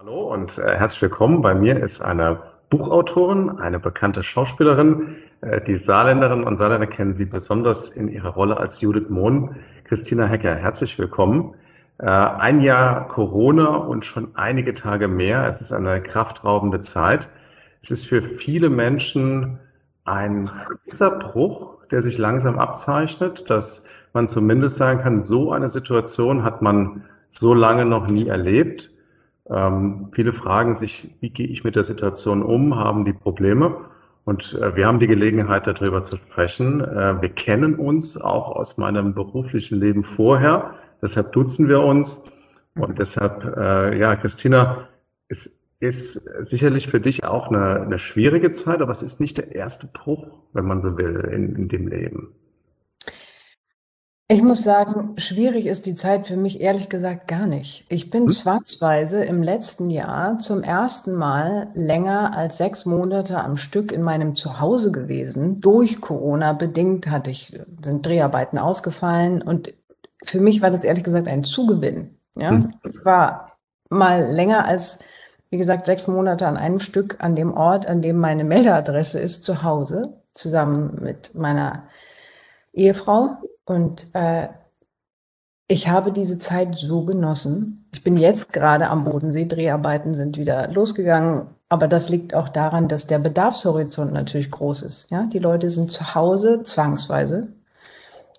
Hallo und äh, herzlich willkommen. Bei mir ist eine Buchautorin, eine bekannte Schauspielerin. Äh, die Saarländerin und Saarländer kennen sie besonders in ihrer Rolle als Judith Mohn. Christina Hecker, herzlich willkommen. Äh, ein Jahr Corona und schon einige Tage mehr. Es ist eine kraftraubende Zeit. Es ist für viele Menschen ein gewisser Bruch, der sich langsam abzeichnet, dass man zumindest sagen kann, so eine Situation hat man so lange noch nie erlebt. Ähm, viele fragen sich, wie gehe ich mit der Situation um, haben die Probleme. Und äh, wir haben die Gelegenheit, darüber zu sprechen. Äh, wir kennen uns auch aus meinem beruflichen Leben vorher. Deshalb duzen wir uns. Und deshalb, äh, ja, Christina, es ist sicherlich für dich auch eine, eine schwierige Zeit, aber es ist nicht der erste Bruch, wenn man so will, in, in dem Leben. Ich muss sagen, schwierig ist die Zeit für mich ehrlich gesagt gar nicht. Ich bin hm? zwangsweise im letzten Jahr zum ersten Mal länger als sechs Monate am Stück in meinem Zuhause gewesen. Durch Corona bedingt hatte ich, sind Dreharbeiten ausgefallen und für mich war das ehrlich gesagt ein Zugewinn. Ja? Hm. Ich war mal länger als, wie gesagt, sechs Monate an einem Stück an dem Ort, an dem meine Meldeadresse ist, zu Hause, zusammen mit meiner Ehefrau und äh, ich habe diese Zeit so genossen. Ich bin jetzt gerade am Bodensee, Dreharbeiten sind wieder losgegangen, aber das liegt auch daran, dass der Bedarfshorizont natürlich groß ist. Ja, die Leute sind zu Hause zwangsweise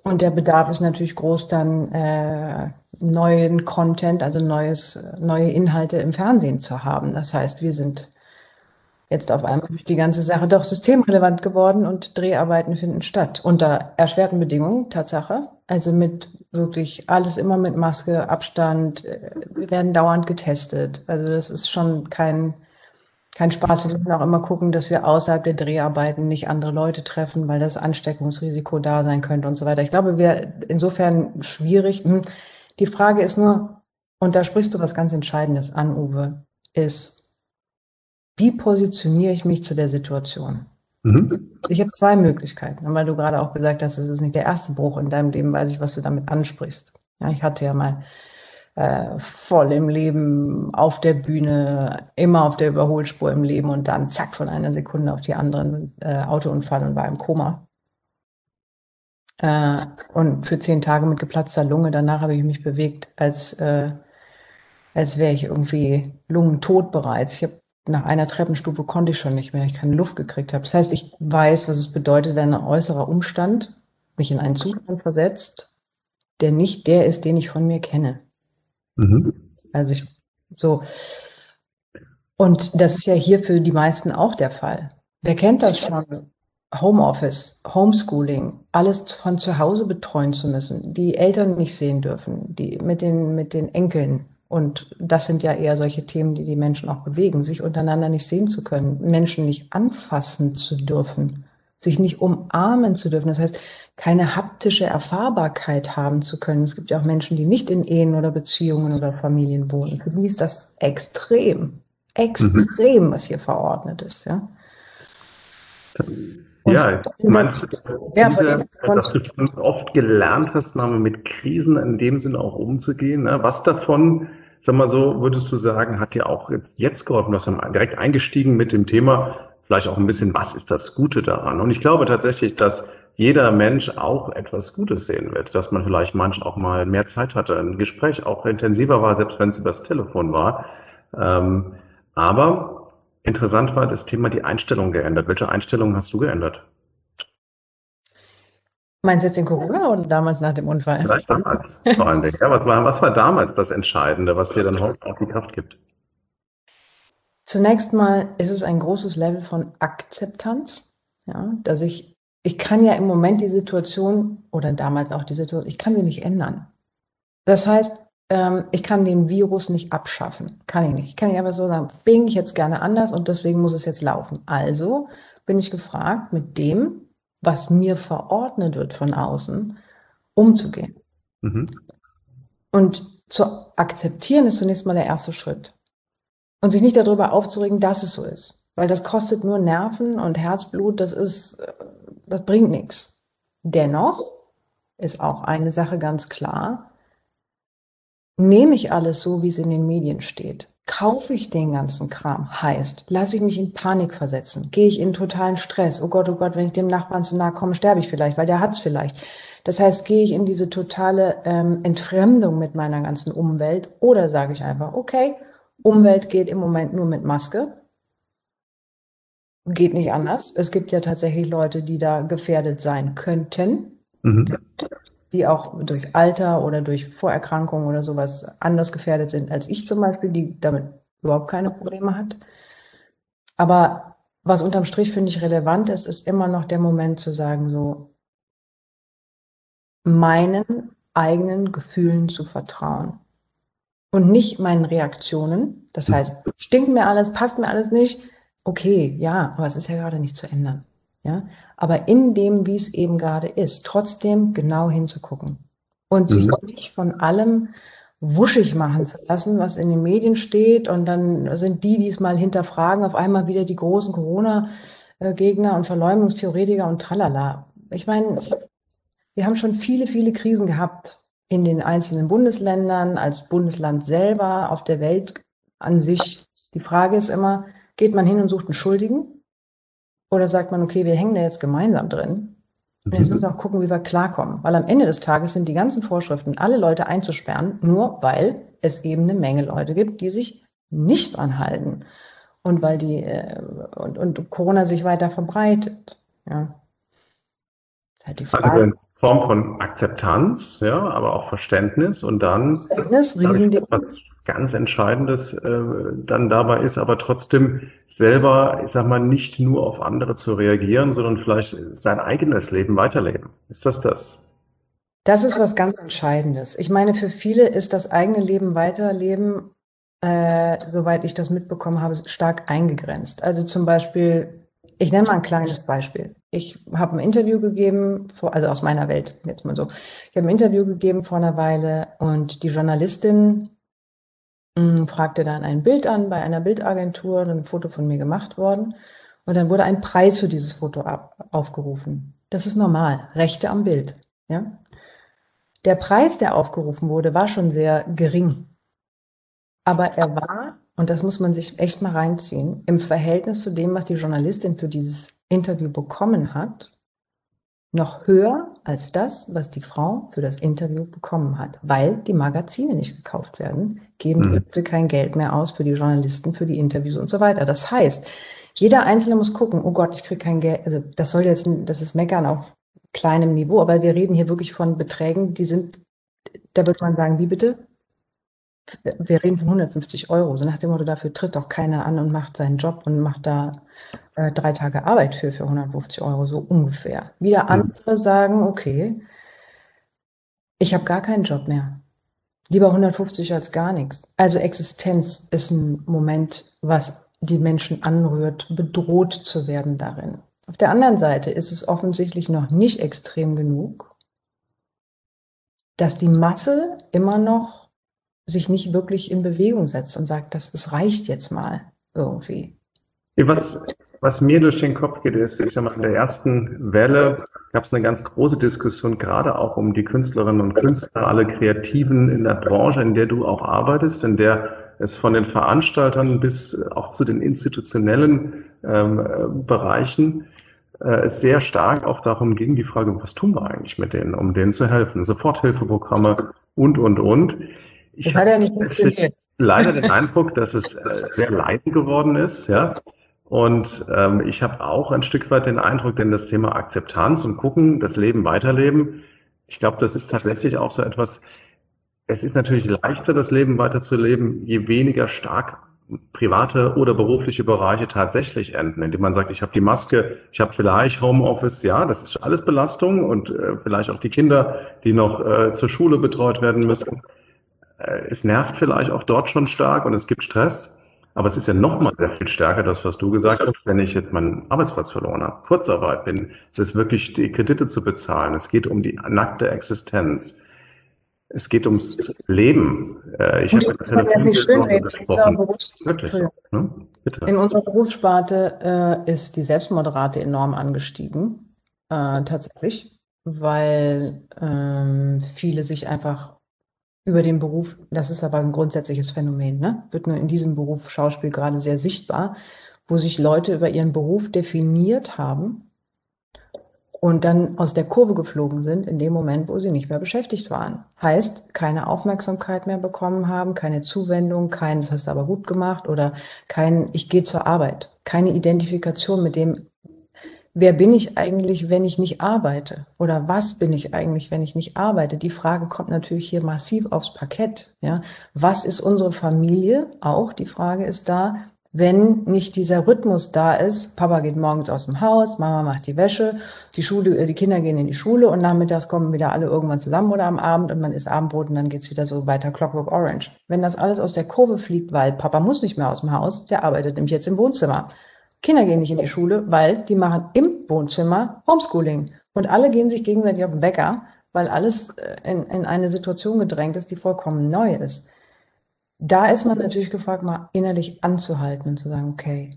und der Bedarf ist natürlich groß, dann äh, neuen Content, also neues, neue Inhalte im Fernsehen zu haben. Das heißt, wir sind jetzt auf einmal die ganze Sache doch systemrelevant geworden und Dreharbeiten finden statt. Unter erschwerten Bedingungen, Tatsache. Also mit wirklich alles immer mit Maske, Abstand. Äh, wir werden dauernd getestet. Also das ist schon kein, kein Spaß. Wir müssen auch immer gucken, dass wir außerhalb der Dreharbeiten nicht andere Leute treffen, weil das Ansteckungsrisiko da sein könnte und so weiter. Ich glaube, wir insofern schwierig. Hm. Die Frage ist nur, und da sprichst du was ganz Entscheidendes an, Uwe, ist, wie positioniere ich mich zu der Situation? Mhm. Ich habe zwei Möglichkeiten, weil du gerade auch gesagt hast, es ist nicht der erste Bruch in deinem Leben, weiß ich, was du damit ansprichst. Ja, ich hatte ja mal äh, voll im Leben, auf der Bühne, immer auf der Überholspur im Leben und dann zack von einer Sekunde auf die andere äh, Autounfall und war im Koma. Äh, und für zehn Tage mit geplatzter Lunge. Danach habe ich mich bewegt, als, äh, als wäre ich irgendwie lungentot bereits. Ich habe nach einer Treppenstufe konnte ich schon nicht mehr, ich keine Luft gekriegt habe. Das heißt, ich weiß, was es bedeutet, wenn ein äußerer Umstand mich in einen Zustand versetzt, der nicht der ist, den ich von mir kenne. Mhm. Also ich so. Und das ist ja hier für die meisten auch der Fall. Wer kennt das schon? Homeoffice, Homeschooling, alles von zu Hause betreuen zu müssen, die Eltern nicht sehen dürfen, die mit den, mit den Enkeln und das sind ja eher solche Themen, die die Menschen auch bewegen, sich untereinander nicht sehen zu können, Menschen nicht anfassen zu dürfen, sich nicht umarmen zu dürfen. Das heißt, keine haptische Erfahrbarkeit haben zu können. Es gibt ja auch Menschen, die nicht in Ehen oder Beziehungen oder Familien wohnen. Für die ist das extrem, extrem, mhm. was hier verordnet ist. Ja. Und ja, meinst du, dass, ja, diese, dass du schon oft gelernt hast, mal mit Krisen in dem Sinne auch umzugehen? Ne? Was davon sag mal so, würdest du sagen, hat dir auch jetzt, jetzt geholfen? Du hast direkt eingestiegen mit dem Thema, vielleicht auch ein bisschen, was ist das Gute daran? Und ich glaube tatsächlich, dass jeder Mensch auch etwas Gutes sehen wird, dass man vielleicht manchmal auch mal mehr Zeit hatte, ein Gespräch auch intensiver war, selbst wenn es übers Telefon war. Ähm, aber interessant war das Thema die Einstellung geändert. Welche Einstellung hast du geändert? Meinst du jetzt in Corona oder damals nach dem Unfall? Vielleicht damals, vor allen Dingen. Ja, was war, was war damals das Entscheidende, was dir dann heute auch die Kraft gibt? Zunächst mal ist es ein großes Level von Akzeptanz, ja, dass ich, ich kann ja im Moment die Situation oder damals auch die Situation, ich kann sie nicht ändern. Das heißt, ähm, ich kann den Virus nicht abschaffen. Kann ich nicht. Ich kann nicht einfach so sagen, bin ich jetzt gerne anders und deswegen muss es jetzt laufen. Also bin ich gefragt, mit dem, was mir verordnet wird von außen, umzugehen. Mhm. Und zu akzeptieren ist zunächst mal der erste Schritt. Und sich nicht darüber aufzuregen, dass es so ist. Weil das kostet nur Nerven und Herzblut, das ist, das bringt nichts. Dennoch ist auch eine Sache ganz klar. Nehme ich alles so, wie es in den Medien steht? Kaufe ich den ganzen Kram? Heißt, lasse ich mich in Panik versetzen? Gehe ich in totalen Stress? Oh Gott, oh Gott, wenn ich dem Nachbarn zu nahe komme, sterbe ich vielleicht, weil der hat's vielleicht. Das heißt, gehe ich in diese totale ähm, Entfremdung mit meiner ganzen Umwelt oder sage ich einfach, okay, Umwelt geht im Moment nur mit Maske. Geht nicht anders. Es gibt ja tatsächlich Leute, die da gefährdet sein könnten. Mhm die auch durch Alter oder durch Vorerkrankungen oder sowas anders gefährdet sind als ich zum Beispiel, die damit überhaupt keine Probleme hat. Aber was unterm Strich finde ich relevant ist, ist immer noch der Moment zu sagen, so meinen eigenen Gefühlen zu vertrauen und nicht meinen Reaktionen. Das heißt, stinkt mir alles, passt mir alles nicht. Okay, ja, aber es ist ja gerade nicht zu ändern. Ja, aber in dem, wie es eben gerade ist, trotzdem genau hinzugucken und sich mhm. nicht von allem wuschig machen zu lassen, was in den Medien steht. Und dann sind die, die es mal hinterfragen, auf einmal wieder die großen Corona-Gegner und Verleumdungstheoretiker und tralala. Ich meine, wir haben schon viele, viele Krisen gehabt in den einzelnen Bundesländern, als Bundesland selber, auf der Welt an sich. Die Frage ist immer, geht man hin und sucht einen Schuldigen? Oder sagt man, okay, wir hängen da jetzt gemeinsam drin. Und jetzt müssen wir auch gucken, wie wir klarkommen. Weil am Ende des Tages sind die ganzen Vorschriften, alle Leute einzusperren, nur weil es eben eine Menge Leute gibt, die sich nicht anhalten. Und weil die, äh, und, und Corona sich weiter verbreitet. Ja. Halt die also Frage. Also Form von Akzeptanz, ja, aber auch Verständnis und dann. Verständnis. Was ganz Entscheidendes äh, dann dabei ist, aber trotzdem selber, ich sag mal, nicht nur auf andere zu reagieren, sondern vielleicht sein eigenes Leben weiterleben. Ist das das? Das ist was ganz Entscheidendes. Ich meine, für viele ist das eigene Leben weiterleben, äh, soweit ich das mitbekommen habe, stark eingegrenzt. Also zum Beispiel, ich nenne mal ein kleines Beispiel. Ich habe ein Interview gegeben, vor, also aus meiner Welt, jetzt mal so. Ich habe ein Interview gegeben vor einer Weile und die Journalistin hm, fragte dann ein Bild an bei einer Bildagentur, ein Foto von mir gemacht worden. Und dann wurde ein Preis für dieses Foto ab, aufgerufen. Das ist normal. Rechte am Bild. Ja? Der Preis, der aufgerufen wurde, war schon sehr gering. Aber er war, und das muss man sich echt mal reinziehen, im Verhältnis zu dem, was die Journalistin für dieses Interview bekommen hat, noch höher als das, was die Frau für das Interview bekommen hat, weil die Magazine nicht gekauft werden, geben die Leute mhm. kein Geld mehr aus für die Journalisten, für die Interviews und so weiter. Das heißt, jeder Einzelne muss gucken, oh Gott, ich kriege kein Geld, also das soll jetzt, das ist Meckern auf kleinem Niveau, aber wir reden hier wirklich von Beträgen, die sind, da wird man sagen, wie bitte? Wir reden von 150 Euro. So nach dem Motto, dafür tritt doch keiner an und macht seinen Job und macht da äh, drei Tage Arbeit für, für 150 Euro, so ungefähr. Wieder andere sagen, okay, ich habe gar keinen Job mehr. Lieber 150 als gar nichts. Also Existenz ist ein Moment, was die Menschen anrührt, bedroht zu werden darin. Auf der anderen Seite ist es offensichtlich noch nicht extrem genug, dass die Masse immer noch sich nicht wirklich in Bewegung setzt und sagt, das, es reicht jetzt mal irgendwie. Was, was mir durch den Kopf geht, ist, ich sag mal, in der ersten Welle gab es eine ganz große Diskussion, gerade auch um die Künstlerinnen und Künstler, alle Kreativen in der Branche, in der du auch arbeitest, in der es von den Veranstaltern bis auch zu den institutionellen ähm, Bereichen äh, es sehr stark auch darum ging, die Frage, was tun wir eigentlich mit denen, um denen zu helfen? Soforthilfeprogramme und, und, und. Ich das hat ja nicht funktioniert. Leider den Eindruck, dass es äh, sehr leise geworden ist, ja. Und ähm, ich habe auch ein Stück weit den Eindruck, denn das Thema Akzeptanz und gucken, das Leben weiterleben, ich glaube, das ist tatsächlich auch so etwas, es ist natürlich leichter, das Leben weiterzuleben, je weniger stark private oder berufliche Bereiche tatsächlich enden, indem man sagt, ich habe die Maske, ich habe vielleicht Homeoffice, ja, das ist alles Belastung und äh, vielleicht auch die Kinder, die noch äh, zur Schule betreut werden müssen. Äh, es nervt vielleicht auch dort schon stark und es gibt Stress. Aber es ist ja noch mal sehr viel stärker, das, was du gesagt hast, wenn ich jetzt meinen Arbeitsplatz verloren habe, Kurzarbeit bin. Es ist wirklich, die Kredite zu bezahlen. Es geht um die nackte Existenz. Es geht ums Leben. Äh, ich habe das nicht schön so, ne? in unserer Berufssparte äh, ist die Selbstmordrate enorm angestiegen, äh, tatsächlich, weil ähm, viele sich einfach über den Beruf, das ist aber ein grundsätzliches Phänomen, ne? wird nur in diesem Beruf Schauspiel gerade sehr sichtbar, wo sich Leute über ihren Beruf definiert haben und dann aus der Kurve geflogen sind in dem Moment, wo sie nicht mehr beschäftigt waren. Heißt, keine Aufmerksamkeit mehr bekommen haben, keine Zuwendung, kein, das hast du aber gut gemacht oder kein, ich gehe zur Arbeit, keine Identifikation mit dem, wer bin ich eigentlich, wenn ich nicht arbeite? Oder was bin ich eigentlich, wenn ich nicht arbeite? Die Frage kommt natürlich hier massiv aufs Parkett. Ja, was ist unsere Familie? Auch die Frage ist da, wenn nicht dieser Rhythmus da ist, Papa geht morgens aus dem Haus, Mama macht die Wäsche, die Schule, äh, die Kinder gehen in die Schule und nachmittags kommen wieder alle irgendwann zusammen oder am Abend und man isst Abendbrot und dann geht's wieder so weiter Clockwork Orange. Wenn das alles aus der Kurve fliegt, weil Papa muss nicht mehr aus dem Haus, der arbeitet nämlich jetzt im Wohnzimmer. Kinder gehen nicht in die Schule, weil die machen im Wohnzimmer Homeschooling und alle gehen sich gegenseitig auf den Wecker, weil alles äh, in, in eine Situation gedrängt ist, die vollkommen neu ist da ist man natürlich gefragt, mal innerlich anzuhalten und zu sagen, okay,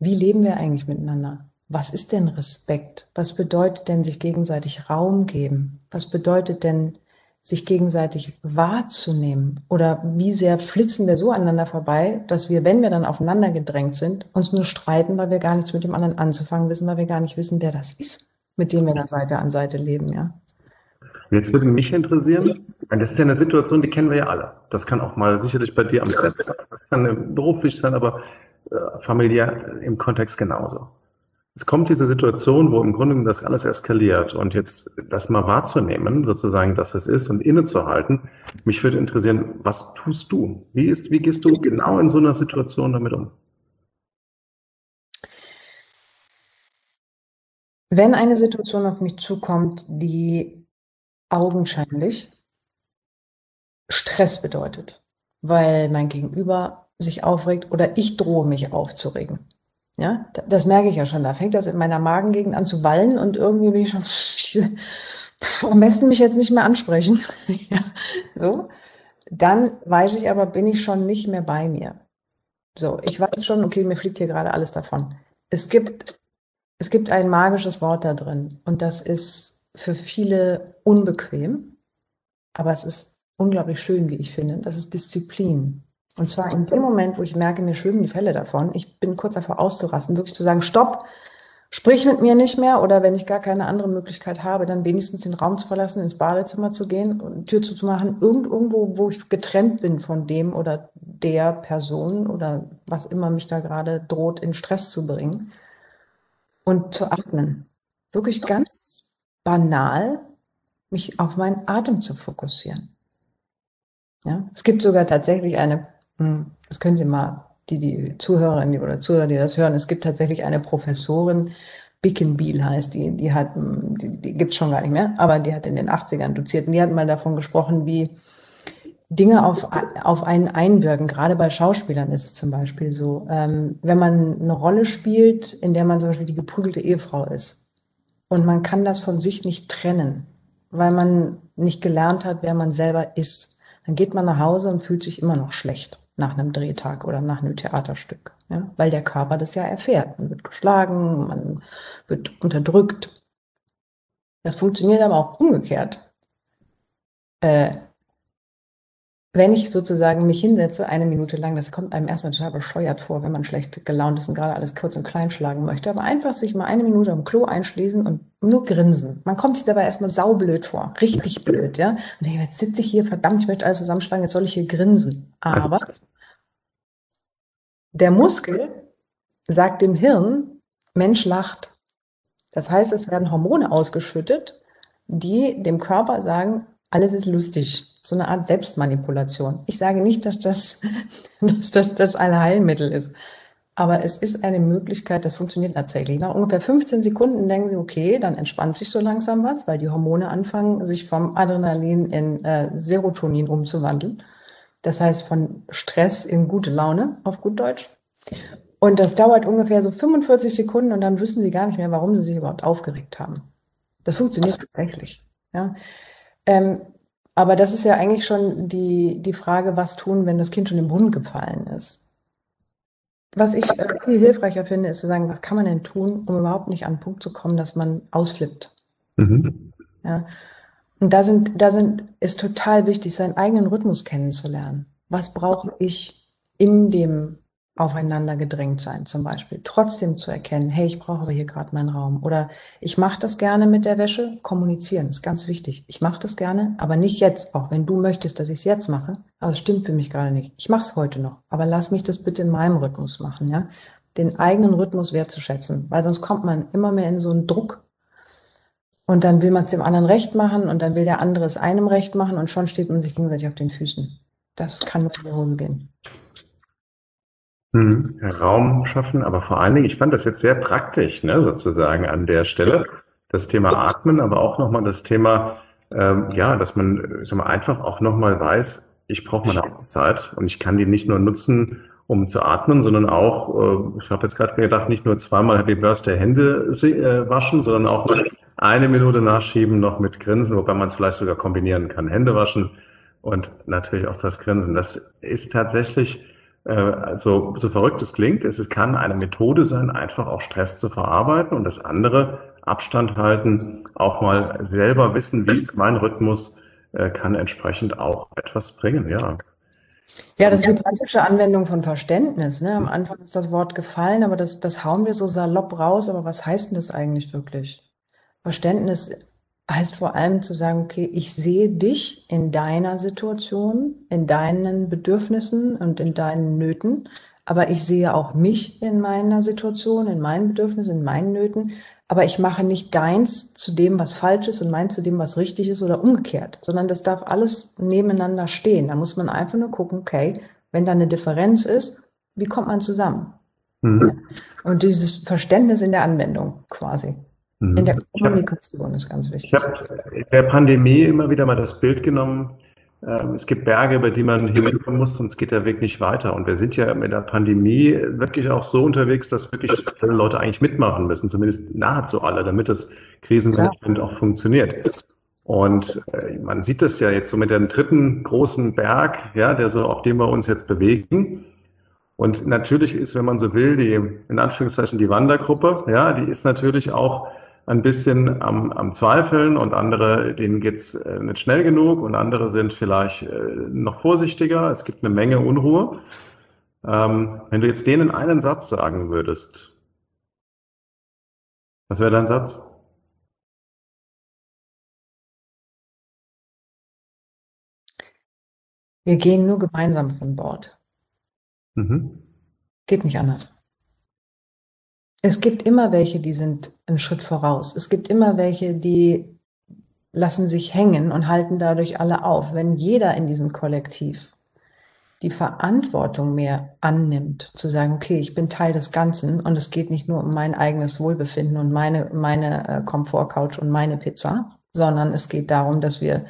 wie leben wir eigentlich miteinander? Was ist denn Respekt? Was bedeutet denn sich gegenseitig Raum geben? Was bedeutet denn sich gegenseitig wahrzunehmen? Oder wie sehr flitzen wir so aneinander vorbei, dass wir, wenn wir dann aufeinander gedrängt sind, uns nur streiten, weil wir gar nichts mit dem anderen anzufangen wissen, weil wir gar nicht wissen, wer das ist, mit dem wir da Seite an Seite leben, ja? Jetzt würde mich interessieren, das ist ja eine Situation, die kennen wir ja alle. Das kann auch mal sicherlich bei dir am Set sein, das kann beruflich sein, aber äh, familiär im Kontext genauso. Es kommt diese Situation, wo im Grunde das alles eskaliert und jetzt das mal wahrzunehmen, sozusagen, dass es ist und innezuhalten. Mich würde interessieren, was tust du? Wie ist, wie gehst du genau in so einer Situation damit um? Wenn eine Situation auf mich zukommt, die augenscheinlich Stress bedeutet, weil mein Gegenüber sich aufregt oder ich drohe mich aufzuregen. Ja, das merke ich ja schon. Da fängt das in meiner Magengegend an zu wallen und irgendwie bin ich schon, am besten mich jetzt nicht mehr ansprechen. ja, so. Dann weiß ich aber, bin ich schon nicht mehr bei mir. So, ich weiß schon, okay, mir fliegt hier gerade alles davon. Es gibt, es gibt ein magisches Wort da drin und das ist für viele unbequem, aber es ist unglaublich schön, wie ich finde. Das ist Disziplin. Und zwar in dem Moment, wo ich merke, mir schwimmen die Fälle davon, ich bin kurz davor auszurasten, wirklich zu sagen, stopp, sprich mit mir nicht mehr oder wenn ich gar keine andere Möglichkeit habe, dann wenigstens den Raum zu verlassen, ins Badezimmer zu gehen und Tür zuzumachen, irgend, irgendwo, wo ich getrennt bin von dem oder der Person oder was immer mich da gerade droht, in Stress zu bringen und zu atmen. Wirklich ganz banal, mich auf meinen Atem zu fokussieren. Ja, es gibt sogar tatsächlich eine, das können Sie mal, die, die Zuhörerinnen oder Zuhörer, die das hören, es gibt tatsächlich eine Professorin, Bickenbiel heißt die, die hat, hm, die, die gibt's schon gar nicht mehr, aber die hat in den 80ern doziert und die hat mal davon gesprochen, wie Dinge auf, auf einen einwirken. Gerade bei Schauspielern ist es zum Beispiel so. Ähm, wenn man eine Rolle spielt, in der man zum Beispiel die geprügelte Ehefrau ist, und man kann das von sich nicht trennen, weil man nicht gelernt hat, wer man selber ist. Dann geht man nach Hause und fühlt sich immer noch schlecht nach einem Drehtag oder nach einem Theaterstück, ja? weil der Körper das ja erfährt. Man wird geschlagen, man wird unterdrückt. Das funktioniert aber auch umgekehrt. Äh, wenn ich sozusagen mich hinsetze, eine Minute lang, das kommt einem erstmal total bescheuert vor, wenn man schlecht gelaunt ist und gerade alles kurz und klein schlagen möchte, aber einfach sich mal eine Minute am Klo einschließen und nur grinsen. Man kommt sich dabei erstmal saublöd vor, richtig blöd, ja. Und ich, jetzt sitze ich hier, verdammt, ich möchte alles zusammenschlagen, jetzt soll ich hier grinsen. Aber der Muskel sagt dem Hirn, Mensch lacht. Das heißt, es werden Hormone ausgeschüttet, die dem Körper sagen, alles ist lustig. So eine Art Selbstmanipulation. Ich sage nicht, dass das, dass das das Allheilmittel ist. Aber es ist eine Möglichkeit, das funktioniert tatsächlich. Nach ungefähr 15 Sekunden denken Sie, okay, dann entspannt sich so langsam was, weil die Hormone anfangen, sich vom Adrenalin in äh, Serotonin umzuwandeln. Das heißt, von Stress in gute Laune, auf gut Deutsch. Und das dauert ungefähr so 45 Sekunden und dann wissen Sie gar nicht mehr, warum Sie sich überhaupt aufgeregt haben. Das funktioniert tatsächlich. Ja. Ähm, aber das ist ja eigentlich schon die, die Frage, was tun, wenn das Kind schon im Brunnen gefallen ist. Was ich äh, viel hilfreicher finde, ist zu sagen, was kann man denn tun, um überhaupt nicht an den Punkt zu kommen, dass man ausflippt. Mhm. Ja. Und da sind, da sind, ist total wichtig, seinen eigenen Rhythmus kennenzulernen. Was brauche ich in dem aufeinander gedrängt sein zum Beispiel. Trotzdem zu erkennen, hey, ich brauche aber hier gerade meinen Raum. Oder ich mache das gerne mit der Wäsche. Kommunizieren ist ganz wichtig. Ich mache das gerne, aber nicht jetzt, auch wenn du möchtest, dass ich es jetzt mache. Aber es stimmt für mich gerade nicht. Ich mache es heute noch, aber lass mich das bitte in meinem Rhythmus machen, ja. Den eigenen Rhythmus wertzuschätzen, weil sonst kommt man immer mehr in so einen Druck. Und dann will man es dem anderen recht machen und dann will der andere es einem recht machen und schon steht man sich gegenseitig auf den Füßen. Das kann nur in die gehen. Mhm. Raum schaffen, aber vor allen Dingen, ich fand das jetzt sehr praktisch, ne, sozusagen an der Stelle. Das Thema Atmen, aber auch nochmal das Thema, ähm, ja, dass man sag mal, einfach auch nochmal weiß, ich brauche meine Auszeit und ich kann die nicht nur nutzen, um zu atmen, sondern auch, äh, ich habe jetzt gerade gedacht, nicht nur zweimal Happy Birthday Hände äh, waschen, sondern auch mal eine Minute nachschieben noch mit Grinsen, wobei man es vielleicht sogar kombinieren kann. Hände waschen und natürlich auch das Grinsen. Das ist tatsächlich also so verrückt es klingt, es kann eine Methode sein, einfach auch Stress zu verarbeiten und das andere, Abstand halten, auch mal selber wissen, wie ist mein Rhythmus, äh, kann entsprechend auch etwas bringen, ja. Ja, das ist die praktische Anwendung von Verständnis. Ne? Am Anfang ist das Wort gefallen, aber das, das hauen wir so salopp raus. Aber was heißt denn das eigentlich wirklich? Verständnis heißt vor allem zu sagen, okay, ich sehe dich in deiner Situation, in deinen Bedürfnissen und in deinen Nöten, aber ich sehe auch mich in meiner Situation, in meinen Bedürfnissen, in meinen Nöten, aber ich mache nicht deins zu dem, was falsch ist und meins zu dem, was richtig ist oder umgekehrt, sondern das darf alles nebeneinander stehen. Da muss man einfach nur gucken, okay, wenn da eine Differenz ist, wie kommt man zusammen? Mhm. Und dieses Verständnis in der Anwendung quasi. In der mhm. Kommunikation hab, ist ganz wichtig. Ich habe in der Pandemie immer wieder mal das Bild genommen, ähm, es gibt Berge, über die man hinkommen muss, sonst geht der Weg nicht weiter. Und wir sind ja mit der Pandemie wirklich auch so unterwegs, dass wirklich alle Leute eigentlich mitmachen müssen, zumindest nahezu alle, damit das Krisenmanagement Klar. auch funktioniert. Und äh, man sieht das ja jetzt so mit dem dritten großen Berg, ja, der so, auf dem wir uns jetzt bewegen. Und natürlich ist, wenn man so will, die, in Anführungszeichen, die Wandergruppe, ja, die ist natürlich auch ein bisschen am, am Zweifeln und andere, denen geht's äh, nicht schnell genug und andere sind vielleicht äh, noch vorsichtiger. Es gibt eine Menge Unruhe. Ähm, wenn du jetzt denen einen Satz sagen würdest, was wäre dein Satz? Wir gehen nur gemeinsam von Bord. Mhm. Geht nicht anders. Es gibt immer welche, die sind einen Schritt voraus. Es gibt immer welche, die lassen sich hängen und halten dadurch alle auf. Wenn jeder in diesem Kollektiv die Verantwortung mehr annimmt, zu sagen, okay, ich bin Teil des Ganzen und es geht nicht nur um mein eigenes Wohlbefinden und meine, meine äh, Komfortcouch und meine Pizza, sondern es geht darum, dass wir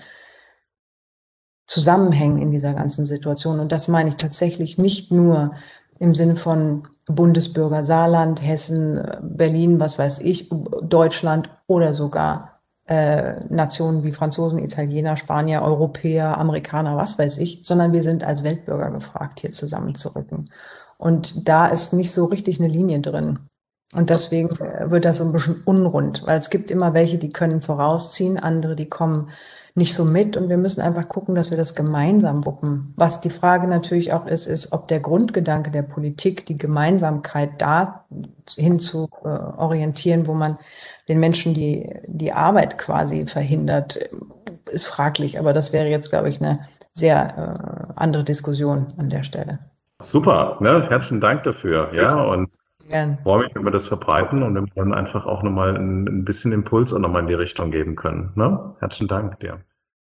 zusammenhängen in dieser ganzen Situation. Und das meine ich tatsächlich nicht nur im Sinne von Bundesbürger Saarland, Hessen, Berlin, was weiß ich, Deutschland oder sogar äh, Nationen wie Franzosen, Italiener, Spanier, Europäer, Amerikaner, was weiß ich, sondern wir sind als Weltbürger gefragt, hier zusammenzurücken. Und da ist nicht so richtig eine Linie drin. Und deswegen äh, wird das so ein bisschen unrund, weil es gibt immer welche, die können vorausziehen, andere, die kommen nicht so mit und wir müssen einfach gucken, dass wir das gemeinsam wuppen. Was die Frage natürlich auch ist, ist, ob der Grundgedanke der Politik, die Gemeinsamkeit da hin zu äh, orientieren, wo man den Menschen die, die Arbeit quasi verhindert, ist fraglich. Aber das wäre jetzt, glaube ich, eine sehr äh, andere Diskussion an der Stelle. Super, ne? herzlichen Dank dafür. Ja, und Gern. freue mich, wenn wir das verbreiten und wir dann einfach auch nochmal ein, ein bisschen Impuls auch nochmal in die Richtung geben können. Ne? Herzlichen Dank dir.